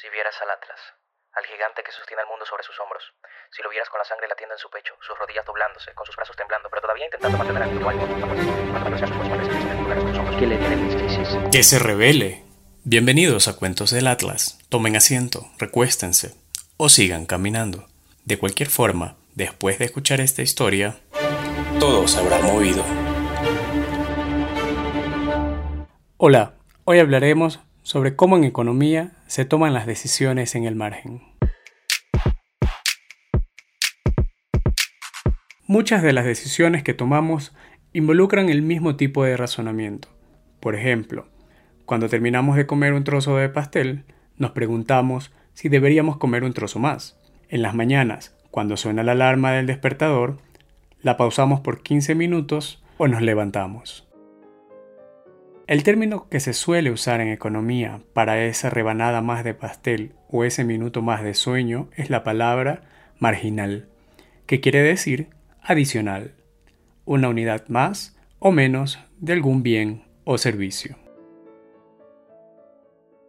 Si vieras al Atlas, al gigante que sostiene al mundo sobre sus hombros, si lo vieras con la sangre latiendo en su pecho, sus rodillas doblándose, con sus brazos temblando, pero todavía intentando mantener el mismo ánimo, ¿Qué le tienen? Que se revele. Bienvenidos a Cuentos del Atlas. Tomen asiento, recuéstense o sigan caminando. De cualquier forma, después de escuchar esta historia, todo se habrá movido. Hola, hoy hablaremos sobre cómo en economía se toman las decisiones en el margen. Muchas de las decisiones que tomamos involucran el mismo tipo de razonamiento. Por ejemplo, cuando terminamos de comer un trozo de pastel, nos preguntamos si deberíamos comer un trozo más. En las mañanas, cuando suena la alarma del despertador, la pausamos por 15 minutos o nos levantamos. El término que se suele usar en economía para esa rebanada más de pastel o ese minuto más de sueño es la palabra marginal, que quiere decir adicional, una unidad más o menos de algún bien o servicio.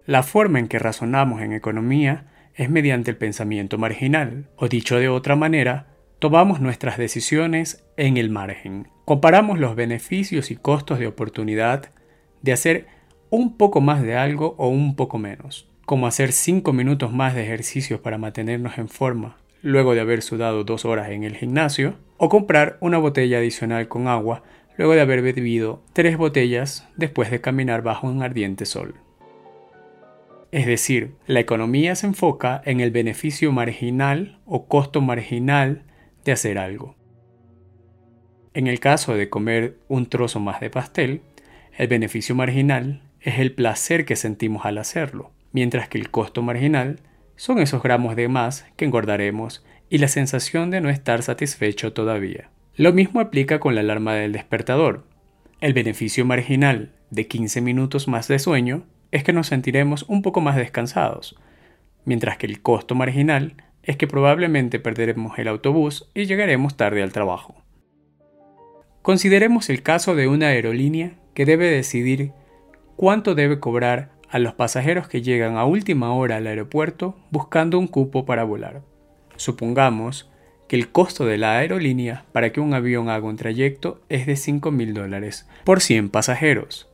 La forma en que razonamos en economía es mediante el pensamiento marginal, o dicho de otra manera, tomamos nuestras decisiones en el margen. Comparamos los beneficios y costos de oportunidad de hacer un poco más de algo o un poco menos, como hacer 5 minutos más de ejercicio para mantenernos en forma luego de haber sudado dos horas en el gimnasio, o comprar una botella adicional con agua luego de haber bebido tres botellas después de caminar bajo un ardiente sol. Es decir, la economía se enfoca en el beneficio marginal o costo marginal de hacer algo. En el caso de comer un trozo más de pastel, el beneficio marginal es el placer que sentimos al hacerlo, mientras que el costo marginal son esos gramos de más que engordaremos y la sensación de no estar satisfecho todavía. Lo mismo aplica con la alarma del despertador. El beneficio marginal de 15 minutos más de sueño es que nos sentiremos un poco más descansados, mientras que el costo marginal es que probablemente perderemos el autobús y llegaremos tarde al trabajo. Consideremos el caso de una aerolínea que debe decidir cuánto debe cobrar a los pasajeros que llegan a última hora al aeropuerto buscando un cupo para volar. Supongamos que el costo de la aerolínea para que un avión haga un trayecto es de 5 mil dólares por 100 pasajeros.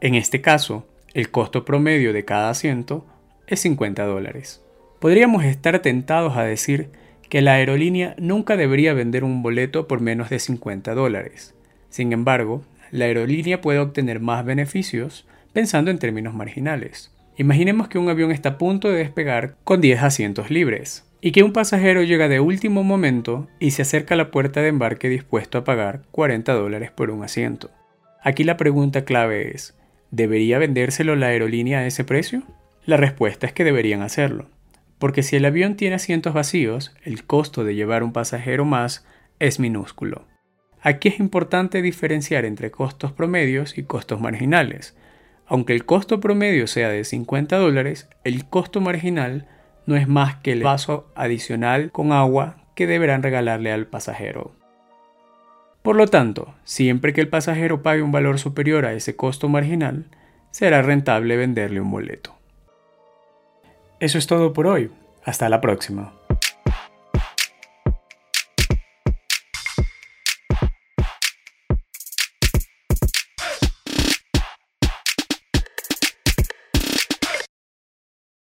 En este caso, el costo promedio de cada asiento es 50 dólares. Podríamos estar tentados a decir que la aerolínea nunca debería vender un boleto por menos de 50 dólares. Sin embargo, la aerolínea puede obtener más beneficios pensando en términos marginales. Imaginemos que un avión está a punto de despegar con 10 asientos libres y que un pasajero llega de último momento y se acerca a la puerta de embarque dispuesto a pagar 40 dólares por un asiento. Aquí la pregunta clave es, ¿debería vendérselo la aerolínea a ese precio? La respuesta es que deberían hacerlo, porque si el avión tiene asientos vacíos, el costo de llevar un pasajero más es minúsculo. Aquí es importante diferenciar entre costos promedios y costos marginales. Aunque el costo promedio sea de 50 dólares, el costo marginal no es más que el vaso adicional con agua que deberán regalarle al pasajero. Por lo tanto, siempre que el pasajero pague un valor superior a ese costo marginal, será rentable venderle un boleto. Eso es todo por hoy. Hasta la próxima.